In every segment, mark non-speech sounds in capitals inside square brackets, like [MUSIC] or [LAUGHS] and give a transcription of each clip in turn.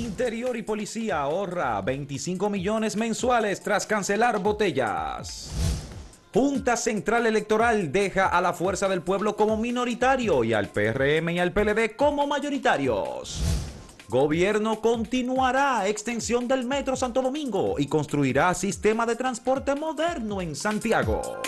Interior y Policía ahorra 25 millones mensuales tras cancelar botellas. Junta Central Electoral deja a la Fuerza del Pueblo como minoritario y al PRM y al PLD como mayoritarios. Gobierno continuará extensión del Metro Santo Domingo y construirá sistema de transporte moderno en Santiago.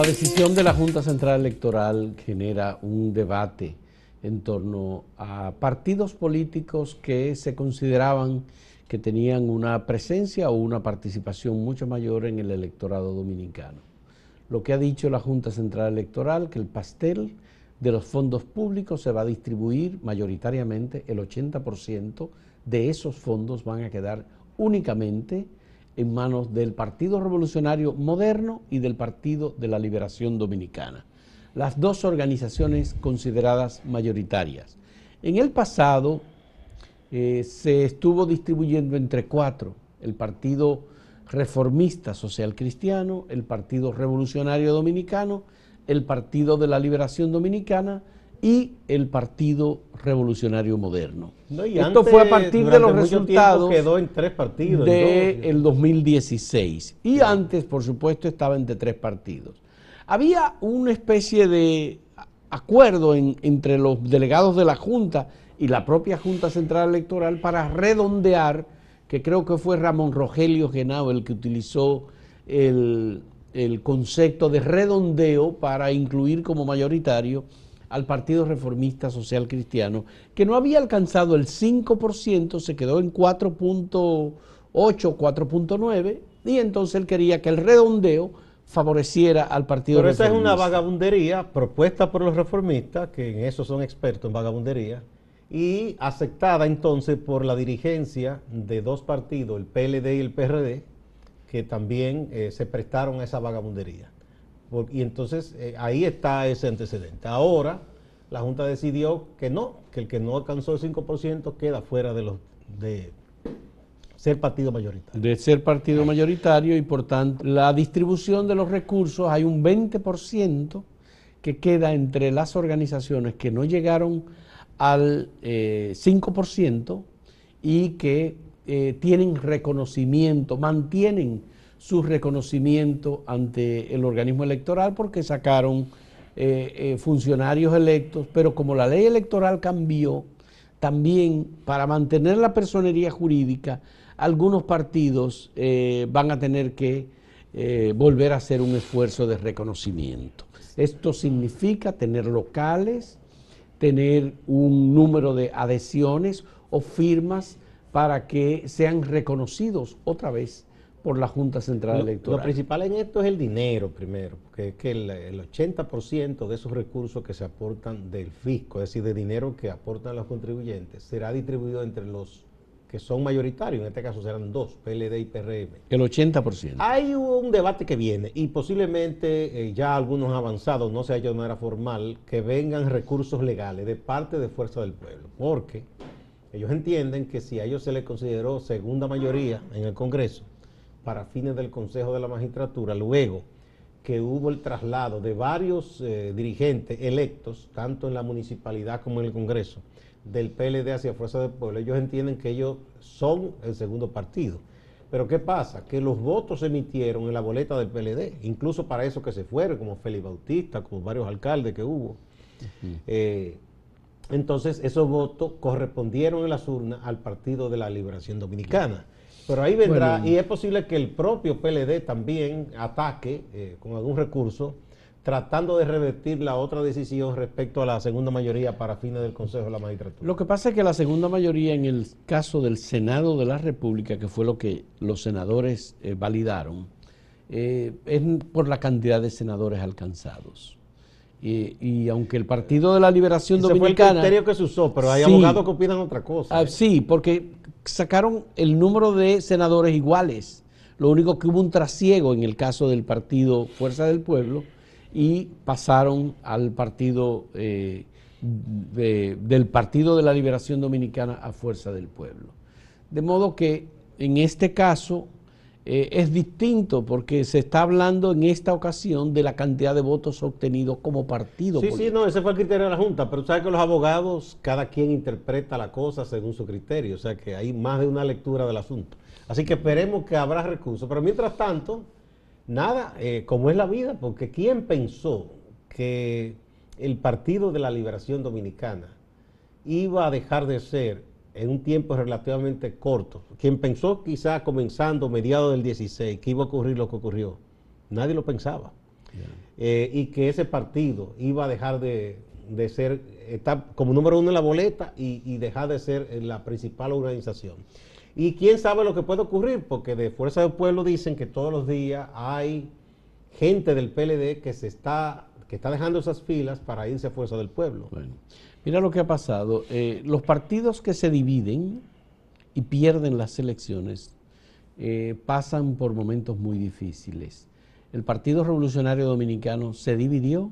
La decisión de la Junta Central Electoral genera un debate en torno a partidos políticos que se consideraban que tenían una presencia o una participación mucho mayor en el electorado dominicano. Lo que ha dicho la Junta Central Electoral, que el pastel de los fondos públicos se va a distribuir mayoritariamente, el 80% de esos fondos van a quedar únicamente en manos del Partido Revolucionario Moderno y del Partido de la Liberación Dominicana, las dos organizaciones consideradas mayoritarias. En el pasado eh, se estuvo distribuyendo entre cuatro, el Partido Reformista Social Cristiano, el Partido Revolucionario Dominicano, el Partido de la Liberación Dominicana, y el Partido Revolucionario Moderno. Esto fue a partir de los resultados quedó en tres partidos del 2016 y antes, por supuesto, estaba entre tres partidos. Había una especie de acuerdo entre los delegados de la Junta y la propia Junta Central Electoral para redondear, que creo que fue Ramón Rogelio Genao el que utilizó el, el concepto de redondeo para incluir como mayoritario al Partido Reformista Social Cristiano, que no había alcanzado el 5%, se quedó en 4.8, 4.9, y entonces él quería que el redondeo favoreciera al Partido Pero esa es una vagabundería propuesta por los reformistas, que en eso son expertos en vagabundería, y aceptada entonces por la dirigencia de dos partidos, el PLD y el PRD, que también eh, se prestaron a esa vagabundería y entonces eh, ahí está ese antecedente. Ahora la Junta decidió que no, que el que no alcanzó el 5% queda fuera de los de ser partido mayoritario. De ser partido mayoritario y por tanto la distribución de los recursos hay un 20% que queda entre las organizaciones que no llegaron al 5% eh, y que eh, tienen reconocimiento, mantienen su reconocimiento ante el organismo electoral porque sacaron eh, eh, funcionarios electos, pero como la ley electoral cambió, también para mantener la personería jurídica, algunos partidos eh, van a tener que volver a hacer un esfuerzo de reconocimiento. Esto significa tener locales, tener un número de adhesiones o firmas para que sean reconocidos otra vez por la Junta Central Electoral. Lo principal en esto es el dinero primero, porque es que el, el 80% de esos recursos que se aportan del fisco, es decir, de dinero que aportan los contribuyentes, será distribuido entre los que son mayoritarios, en este caso serán dos, PLD y PRM. El 80%. Hay un debate que viene y posiblemente eh, ya algunos avanzados, no se ha hecho de manera formal, que vengan recursos legales de parte de Fuerza del Pueblo, porque ellos entienden que si a ellos se les consideró segunda mayoría en el Congreso, para fines del Consejo de la Magistratura, luego que hubo el traslado de varios eh, dirigentes electos, tanto en la municipalidad como en el Congreso, del PLD hacia Fuerza del Pueblo, ellos entienden que ellos son el segundo partido. Pero ¿qué pasa? Que los votos se emitieron en la boleta del PLD, incluso para eso que se fueron, como Félix Bautista, como varios alcaldes que hubo. Eh, entonces, esos votos correspondieron en las urnas al Partido de la Liberación Dominicana. Pero ahí vendrá, y es posible que el propio PLD también ataque eh, con algún recurso, tratando de revertir la otra decisión respecto a la segunda mayoría para fines del Consejo de la Magistratura. Lo que pasa es que la segunda mayoría en el caso del Senado de la República, que fue lo que los senadores eh, validaron, eh, es por la cantidad de senadores alcanzados. Y, aunque el Partido de la Liberación Dominicana... Fue el criterio que se usó, pero hay abogados que opinan otra cosa. Ah, sí, porque sacaron el número de senadores iguales. Lo único que hubo un trasiego en el caso del partido Fuerza del Pueblo y pasaron al partido eh, del Partido de la Liberación Dominicana a Fuerza del Pueblo. De modo que en este caso eh, es distinto porque se está hablando en esta ocasión de la cantidad de votos obtenidos como partido. Sí, sí, no, ese fue el criterio de la Junta, pero sabes que los abogados, cada quien interpreta la cosa según su criterio, o sea que hay más de una lectura del asunto. Así que esperemos que habrá recursos, pero mientras tanto, nada, eh, como es la vida, porque ¿quién pensó que el Partido de la Liberación Dominicana iba a dejar de ser en un tiempo relativamente corto. Quien pensó quizá comenzando mediados del 16 que iba a ocurrir lo que ocurrió, nadie lo pensaba. Eh, y que ese partido iba a dejar de, ser, estar como número uno en la boleta y, dejar de ser la principal organización. Y quién sabe lo que puede ocurrir, porque de Fuerza del Pueblo dicen que todos los días hay gente del PLD que se está, que está dejando esas filas para irse a Fuerza del Pueblo. Mira lo que ha pasado. Eh, los partidos que se dividen y pierden las elecciones eh, pasan por momentos muy difíciles. El Partido Revolucionario Dominicano se dividió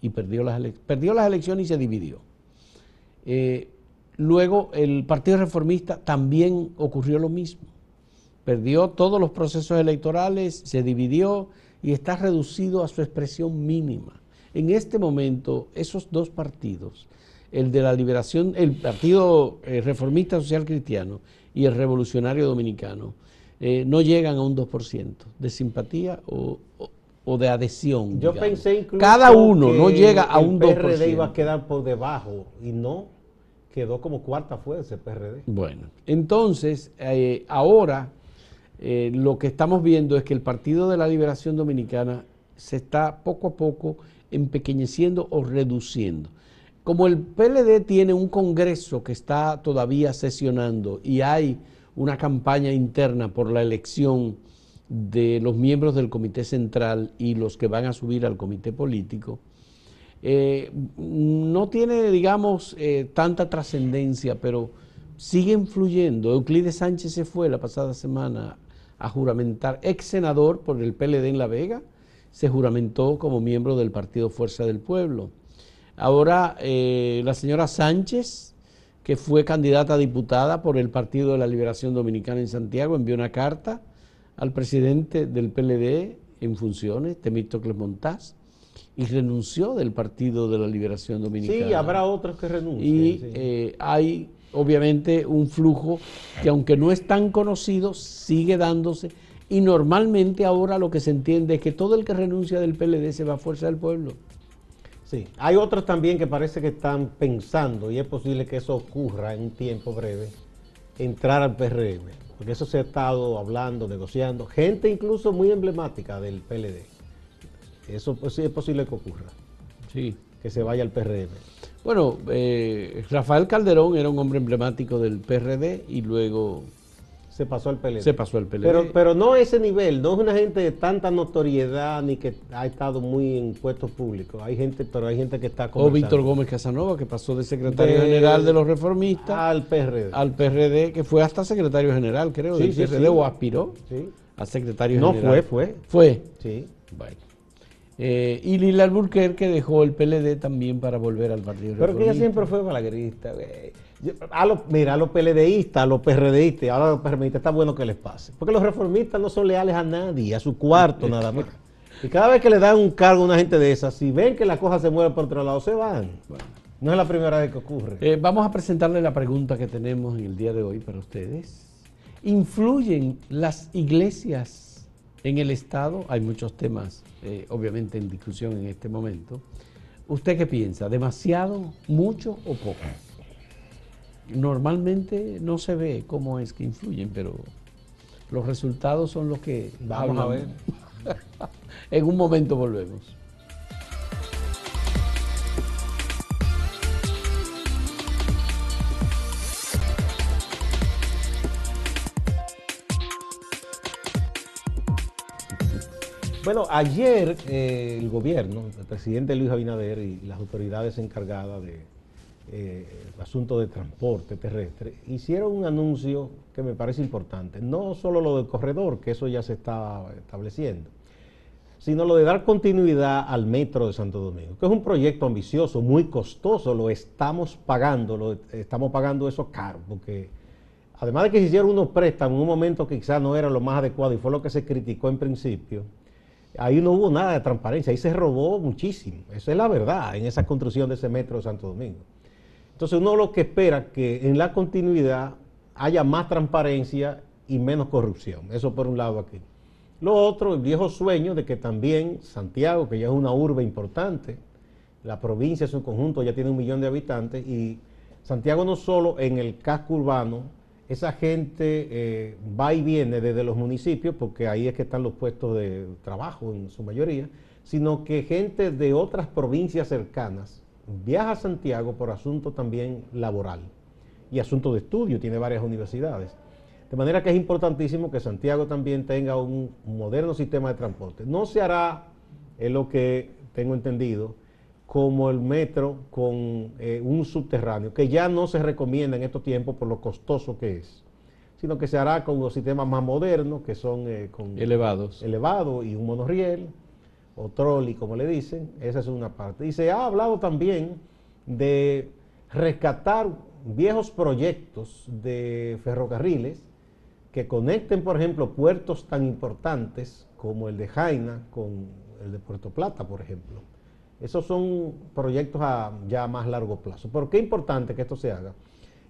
y perdió las, perdió las elecciones y se dividió. Eh, luego el Partido Reformista también ocurrió lo mismo. Perdió todos los procesos electorales, se dividió y está reducido a su expresión mínima. En este momento, esos dos partidos el de la liberación, el Partido eh, Reformista Social Cristiano y el Revolucionario Dominicano, eh, no llegan a un 2% de simpatía o, de adhesión. Yo pensé incluso Cada uno no llega a un 2%. El PRD iba a quedar por debajo y no quedó como cuarta fuerza el PRD. Bueno, entonces eh, ahora lo que estamos viendo es que el Partido de la Liberación Dominicana se está poco a poco empequeñeciendo o reduciendo. Como el PLD tiene un Congreso que está todavía sesionando y hay una campaña interna por la elección de los miembros del Comité Central y los que van a subir al Comité Político, eh, no tiene, digamos, eh, tanta trascendencia, pero sigue influyendo. Euclides Sánchez se fue la pasada semana a juramentar, ex senador por el PLD en La Vega, se juramentó como miembro del Partido Fuerza del Pueblo. Ahora eh, la señora Sánchez, que fue candidata a diputada por el Partido de la Liberación Dominicana en Santiago, envió una carta al presidente del PLD en funciones, Temístocles Montaz, y renunció del Partido de la Liberación Dominicana. Sí, habrá otros que renuncien. Y eh, hay obviamente un flujo que aunque no es tan conocido, sigue dándose. Y normalmente ahora lo que se entiende es que todo el que renuncia del PLD se va a fuerza del pueblo. Sí, hay otros también que parece que están pensando, y es posible que eso ocurra en un tiempo breve, entrar al PRM, porque eso se ha estado hablando, negociando, gente incluso muy emblemática del PLD. Eso pues, sí es posible que ocurra. Sí. Que se vaya al PRM. Bueno, eh, Rafael Calderón era un hombre emblemático del PRD y luego se pasó al PLD. Se pasó al PLD. Pero, pero no a ese nivel, no es una gente de tanta notoriedad ni que ha estado muy en puestos públicos. Hay gente, pero hay gente que está O Víctor Gómez Casanova, que pasó de secretario general de los reformistas al PRD. Al PRD, que fue hasta secretario general, creo, del PRD, o aspiró a secretario general. No fue, fue. Fue. Sí. Bueno. Eh, y Lila Alburquerque dejó el PLD también para volver al Partido Pero que ella siempre fue balaguerista, güey. A los, mira, a los PLDistas, a los PRDistas, ahora a los PRMistas está bueno que les pase. Porque los reformistas no son leales a nadie, a su cuarto nada más. Y cada vez que le dan un cargo a una gente de esas, si ven que la cosa se mueve por otro lado, se van. no es la primera vez que ocurre. Eh, vamos a presentarle la pregunta que tenemos en el día de hoy para ustedes. ¿Influyen las iglesias en el Estado? Hay muchos temas, eh, obviamente, en discusión en este momento. ¿Usted qué piensa? ¿Demasiado, mucho o poco? Normalmente no se ve cómo es que influyen, pero los resultados son los que vamos a ver. [LAUGHS] en un momento volvemos. Bueno, ayer eh, el gobierno, el presidente Luis Abinader y las autoridades encargadas de eh, asunto de transporte terrestre, hicieron un anuncio que me parece importante. No solo lo del corredor, que eso ya se está estableciendo, sino lo de dar continuidad al metro de Santo Domingo, que es un proyecto ambicioso, muy costoso, lo estamos pagando, lo estamos pagando eso caro, porque además de que se hicieron unos préstamos en un momento que quizás no era lo más adecuado y fue lo que se criticó en principio, ahí no hubo nada de transparencia, ahí se robó muchísimo. Esa es la verdad en esa construcción de ese metro de Santo Domingo. Entonces uno lo que espera que en la continuidad haya más transparencia y menos corrupción. Eso por un lado aquí. Lo otro, el viejo sueño de que también Santiago, que ya es una urbe importante, la provincia en su conjunto ya tiene un millón de habitantes y Santiago no solo en el casco urbano, esa gente eh, va y viene desde los municipios, porque ahí es que están los puestos de trabajo en su mayoría, sino que gente de otras provincias cercanas viaja a Santiago por asunto también laboral y asunto de estudio, tiene varias universidades. De manera que es importantísimo que Santiago también tenga un moderno sistema de transporte. No se hará, es lo que tengo entendido, como el metro con eh, un subterráneo, que ya no se recomienda en estos tiempos por lo costoso que es, sino que se hará con los sistemas más modernos, que son eh, con elevados. Elevados y un monorriel, o trolley, como le dicen, esa es una parte. Y se ha hablado también de rescatar viejos proyectos de ferrocarriles que conecten, por ejemplo, puertos tan importantes como el de Jaina con el de Puerto Plata, por ejemplo esos son proyectos a ya más largo plazo. Pero qué importante que esto se haga.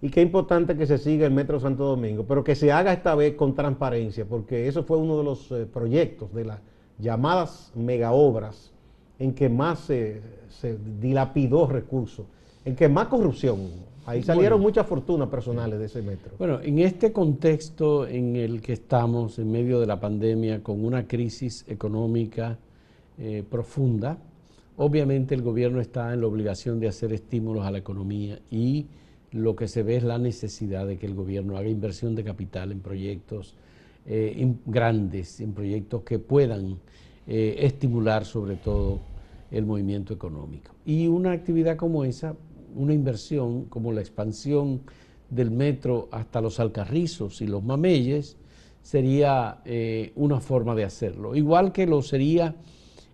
Y qué importante que se siga el Metro Santo Domingo, pero que se haga esta vez con transparencia, porque eso fue uno de los eh, proyectos de las llamadas megaobras en que más se, dilapidó recursos, en que más corrupción. Ahí salieron muchas fortunas personales de ese metro. Bueno, en este contexto en el que estamos, en medio de la pandemia, con una crisis económica eh, profunda, Obviamente el gobierno está en la obligación de hacer estímulos a la economía y lo que se ve es la necesidad de que el gobierno haga inversión de capital en proyectos eh, grandes, en proyectos que puedan eh, estimular sobre todo el movimiento económico. Y una actividad como esa, una inversión como la expansión del metro hasta los Alcarrizos y los Mameyes, sería eh, una forma de hacerlo. Igual que lo sería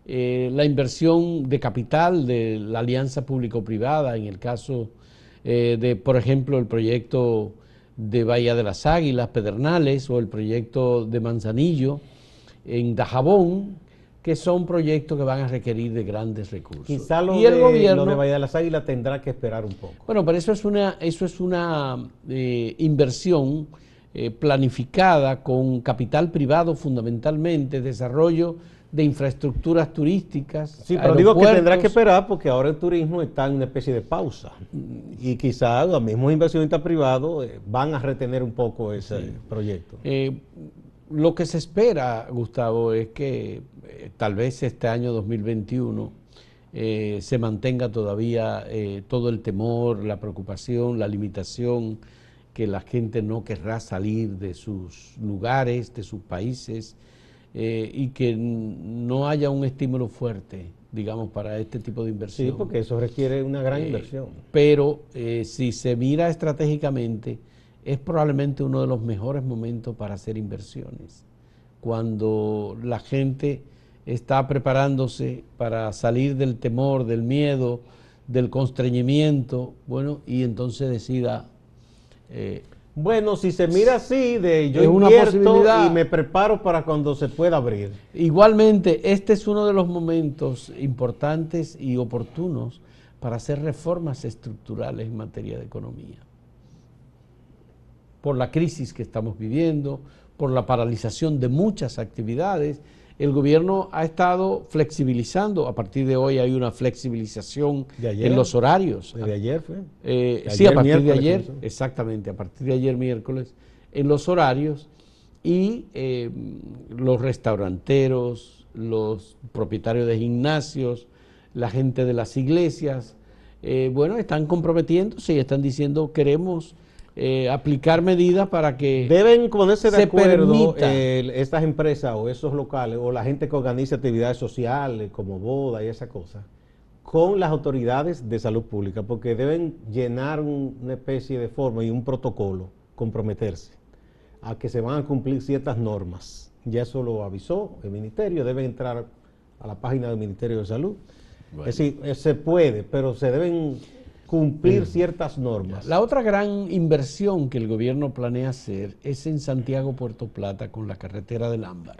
la inversión de capital de la alianza público-privada, en el caso de, por ejemplo, el proyecto de Bahía de las Águilas, Pedernales, o el proyecto de Manzanillo en Dajabón, que son proyectos que van a requerir de grandes recursos. Quizá lo, y el de, gobierno, de Bahía de las Águilas tendrá que esperar un poco. Bueno, pero eso es una, eso es una eh, inversión planificada con capital privado fundamentalmente, desarrollo de infraestructuras turísticas. Sí, pero digo que tendrá que esperar porque ahora el turismo está en una especie de pausa y quizás los mismos inversionistas privados eh, van a retener un poco ese proyecto. Eh, lo que se espera, Gustavo, es que eh, tal vez este año 2021 se mantenga todavía todo el temor, la preocupación, la limitación, que la gente no querrá salir de sus lugares, de sus países eh, y que no haya un estímulo fuerte, digamos, para este tipo de inversión. Sí, porque eso requiere una gran eh, inversión. Pero eh, si se mira estratégicamente, es probablemente uno de los mejores momentos para hacer inversiones. Cuando la gente está preparándose para salir del temor, del miedo, del constreñimiento, bueno, y entonces decida bueno, si se mira así, de yo invierto y me preparo para cuando se pueda abrir. Igualmente, este es uno de los momentos importantes y oportunos para hacer reformas estructurales en materia de economía. Por la crisis que estamos viviendo, por la paralización de muchas actividades, el gobierno ha estado flexibilizando. A partir de hoy hay una flexibilización en los horarios. ¿De ayer fue? Eh, sí, a partir de ayer, exactamente, a partir de ayer miércoles, en los horarios y eh, los restauranteros, los propietarios de gimnasios, la gente de las iglesias, eh, bueno, están comprometiéndose y están diciendo queremos eh, aplicar medidas para que deben ponerse de acuerdo estas empresas o esos locales o la gente que organiza actividades sociales como boda y esa cosa con las autoridades de salud pública porque deben llenar una especie de forma y un protocolo comprometerse a que se van a cumplir ciertas normas. Ya eso lo avisó el ministerio deben entrar a la página del ministerio de salud. Es decir eh, se puede pero se deben cumplir ciertas normas. La otra gran inversión que el gobierno planea hacer es en Santiago Puerto Plata con la carretera del Ámbar.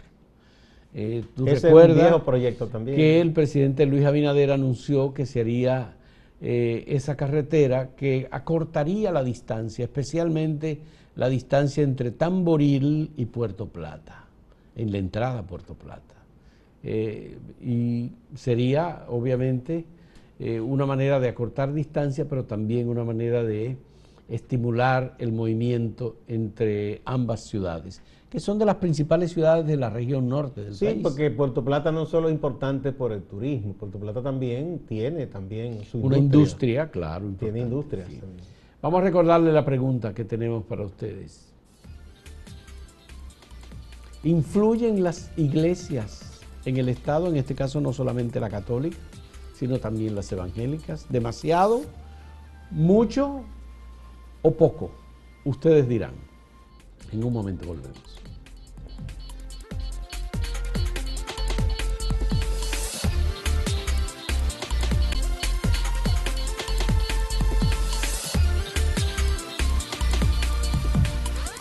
Eh, ¿Tú Ese recuerdas proyecto también. que el presidente Luis Abinader anunció que se haría eh, esa carretera que acortaría la distancia, especialmente la distancia entre Tamboril y Puerto Plata, en la entrada a Puerto Plata. Eh, y sería, obviamente, eh, una manera de acortar distancia, pero también una manera de estimular el movimiento entre ambas ciudades, que son de las principales ciudades de la región norte del país. Sí, porque Puerto Plata no solo es importante por el turismo, Puerto Plata también tiene también su una industria, claro. Tiene industria. Vamos a recordarle la pregunta que tenemos para ustedes. ¿Influyen las iglesias en el Estado, en este caso no solamente la católica, sino también las evangélicas? ¿Demasiado? ¿Mucho? ¿O poco? Ustedes dirán. En un momento volvemos.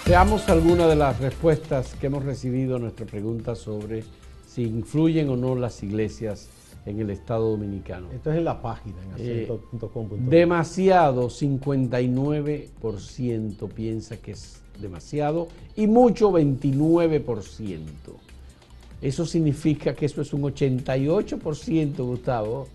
Veamos algunas de las respuestas que hemos recibido a nuestra pregunta sobre si influyen o no las iglesias en el Estado Dominicano. Esto es en la página, en eh, Demasiado, 59% piensa que es demasiado y mucho, 29%. Eso significa que eso es un 88%, Gustavo,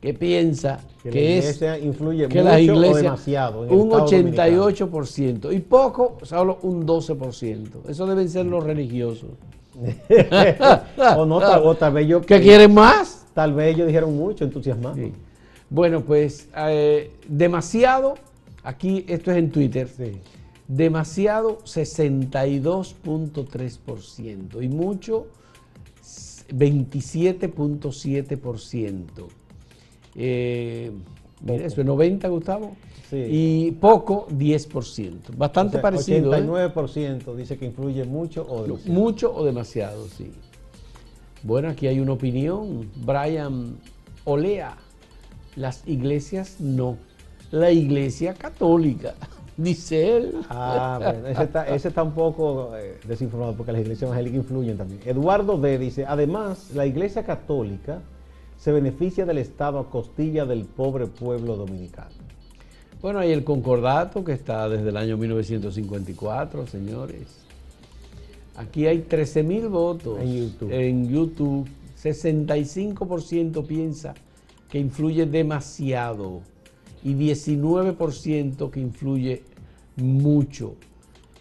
que piensa que, es influye que la iglesia demasiado un 88% y poco solo un 12%. Eso deben ser los religiosos. [LAUGHS] o no, [LAUGHS] tal, vez yo que quieren más. Tal vez ellos dijeron mucho, entusiasmados. Bueno, pues eh, demasiado, aquí esto es en Twitter, demasiado 62.3% y mucho 27.7%. Eh, mira, eso es 90, Gustavo. Y poco, 10%. Bastante parecido. 89% ¿eh? dice que influye mucho o demasiado. Mucho o demasiado, sí. Bueno, aquí hay una opinión. Brian Olea. Las iglesias no. La iglesia católica, [LAUGHS] dice él. Ah, bueno, ese está, ese está un poco eh, desinformado porque las iglesias evangélicas influyen también. Eduardo D. dice, además, la iglesia católica se beneficia del Estado a costilla del pobre pueblo dominicano. Bueno, hay el concordato que está desde el año 1954, señores. Aquí hay 13 mil votos en YouTube. En YouTube. 65% piensa que influye demasiado y 19% que influye mucho.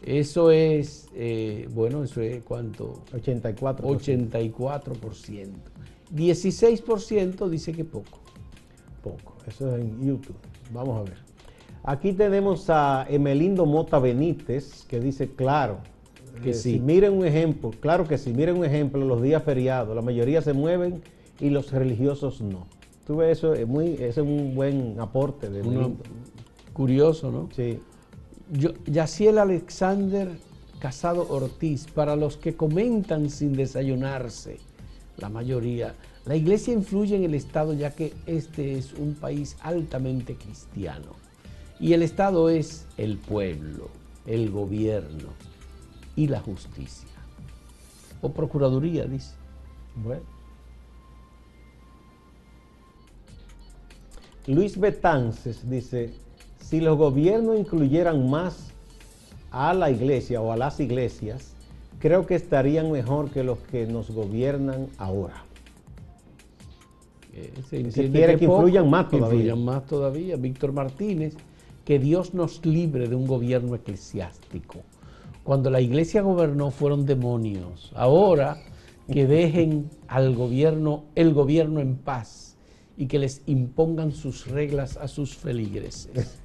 Eso es, eh, bueno, eso es cuánto? 84%. 84%. 16% dice que poco. Poco. Eso es en YouTube. Vamos a ver. Aquí tenemos a Emelindo Mota Benítez que dice, claro, que eh, si miren un ejemplo, claro que si miren un ejemplo, los días feriados, la mayoría se mueven y los religiosos no. Tú ves eso, es, muy, es un buen aporte de Curioso, ¿no? Sí. Yo, Yaciel Alexander Casado Ortiz, para los que comentan sin desayunarse, la mayoría. La iglesia influye en el Estado ya que este es un país altamente cristiano. Y el Estado es el pueblo, el gobierno y la justicia. O Procuraduría, dice. Bueno. Luis Betances dice, si los gobiernos incluyeran más a la iglesia o a las iglesias, creo que estarían mejor que los que nos gobiernan ahora. Eh, se, quiere que, influyan más todavía. Influyan más todavía. Víctor Martínez, que Dios nos libre de un gobierno eclesiástico. Cuando la iglesia gobernó fueron demonios. Ahora que dejen al gobierno, el gobierno en paz y que les impongan sus reglas a sus feligreses.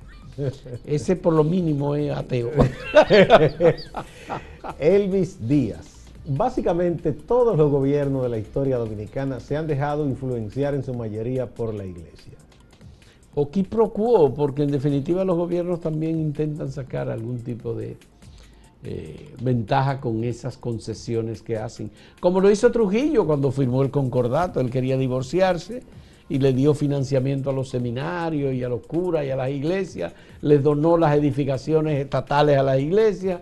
Ese por lo mínimo es ateo. [LAUGHS] Elvis Díaz. Básicamente todos los gobiernos de la historia dominicana se han dejado influenciar en su mayoría por la iglesia. O qui pro quo, porque en definitiva los gobiernos también intentan sacar algún tipo de eh, ventaja con esas concesiones que hacen. Como lo hizo Trujillo cuando firmó el concordato, él quería divorciarse y le dio financiamiento a los seminarios y a los curas y a las iglesias, les donó las edificaciones estatales a las iglesias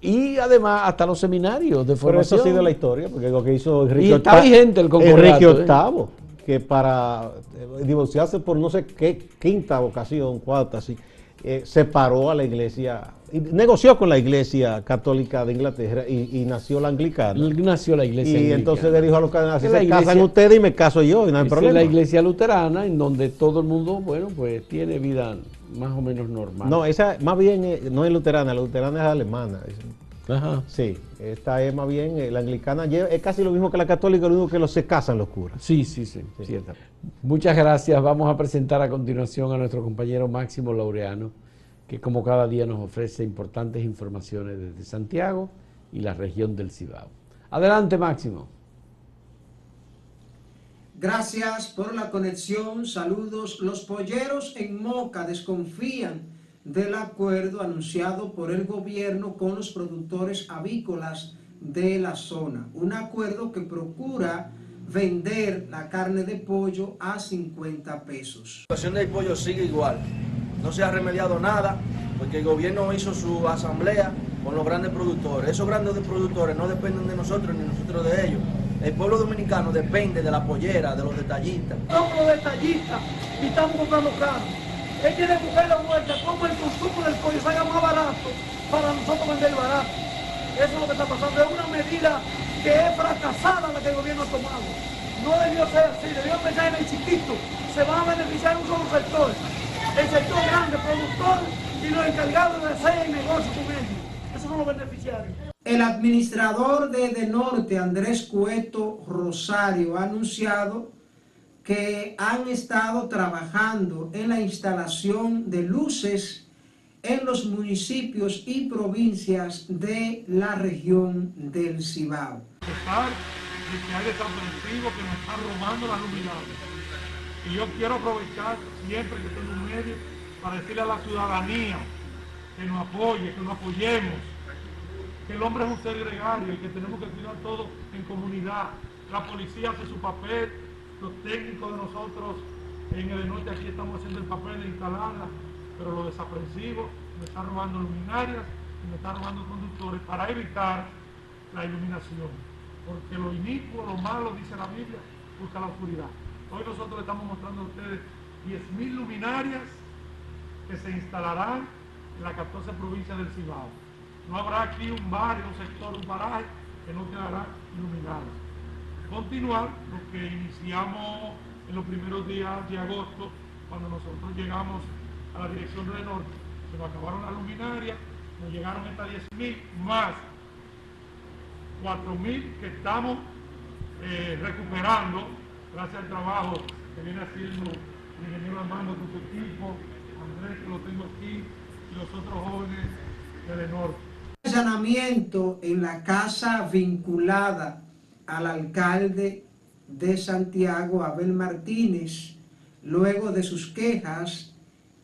y además hasta los seminarios de formación. eso ha sido la historia, porque lo que hizo Enrique y está vigente el Enrique VIII, ¿eh? que para eh, divorciarse por no sé qué quinta ocasión, cuarta, así, eh, separó a la iglesia, negoció con la iglesia católica de Inglaterra y, nació la anglicana. Nació la iglesia Y entonces le dijo a los canales, se casan ustedes y me caso yo, y no hay problema. la iglesia luterana, en donde todo el mundo, bueno, pues tiene vida más o menos normal. No, esa más bien eh, no es luterana, la luterana es alemana. Ajá. Sí, esta es más bien, eh, la anglicana es casi lo mismo que la católica, lo único que los se casan los curas. Sí, sí, sí, sí. Muchas gracias. Vamos a presentar a continuación a nuestro compañero Máximo Laureano, que como cada día nos ofrece importantes informaciones desde Santiago y la región del Cibao. Adelante, Máximo. Gracias por la conexión. Saludos. Los polleros en Moca desconfían del acuerdo anunciado por el gobierno con los productores avícolas de la zona. Un acuerdo que procura vender la carne de pollo a 50 pesos. La situación del pollo sigue igual. No se ha remediado nada porque el gobierno hizo su asamblea con los grandes productores. Esos grandes productores no dependen de nosotros ni nosotros de ellos. El pueblo dominicano depende de la pollera, de los detallistas. Somos los detallistas y estamos comprando carne él que buscar la vuelta, como el consumo del pollo salga más barato para nosotros vender barato. Eso es lo que está pasando. Es una medida que es fracasada la que el gobierno ha tomado. No debió ser así, debió pensar en el chiquito. Se va a beneficiar un solo sector. El sector grande, productor y los encargados de hacer el negocio con ellos. Esos son los beneficiarios. El administrador de De Norte, Andrés Cueto Rosario, ha anunciado que han estado trabajando en la instalación de luces en los municipios y provincias de la región del Cibao. de que hay desaprensivos que nos están robando la luminaria. Y yo quiero aprovechar siempre que tengo un medio para decirle a la ciudadanía que nos apoye, que nos apoyemos, que el hombre es un ser gregario y que tenemos que cuidar todo en comunidad. La policía hace su papel, los técnicos de nosotros en el norte aquí estamos haciendo el papel de instalarla, pero los desaprensivos me están robando luminarias y me están robando conductores para evitar la iluminación. Porque lo inicuo, lo malo, dice la Biblia, busca la oscuridad. Hoy nosotros le estamos mostrando a ustedes 10.000 luminarias que se instalarán en las 14 provincias del Cibao. No habrá aquí un barrio, un sector, un paraje que no quedará iluminado continuar lo que iniciamos en los primeros días de agosto, cuando nosotros llegamos a la dirección del norte. Se nos acabaron las luminarias, nos llegaron estas 10.000 más 4.000 que estamos eh, recuperando gracias al trabajo que viene haciendo el ingeniero Armando con su equipo, Andrés que lo tengo aquí y los otros jóvenes del norte. Allanamiento en la casa vinculada al alcalde de Santiago, Abel Martínez, luego de sus quejas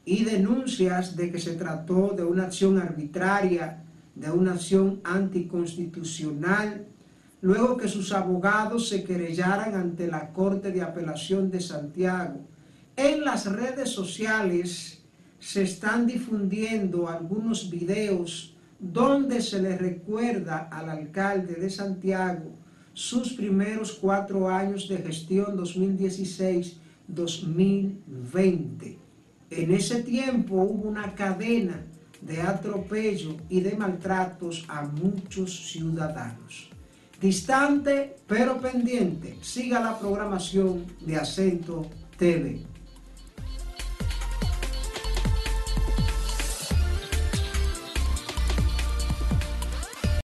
y denuncias de que se trató de una acción arbitraria, de una acción anticonstitucional, luego que sus abogados se querellaran ante la Corte de Apelación de Santiago. En las redes sociales se están difundiendo algunos videos donde se le recuerda al alcalde de Santiago sus primeros cuatro años de gestión 2016-2020. En ese tiempo hubo una cadena de atropello y de maltratos a muchos ciudadanos. Distante pero pendiente, siga la programación de Acento TV.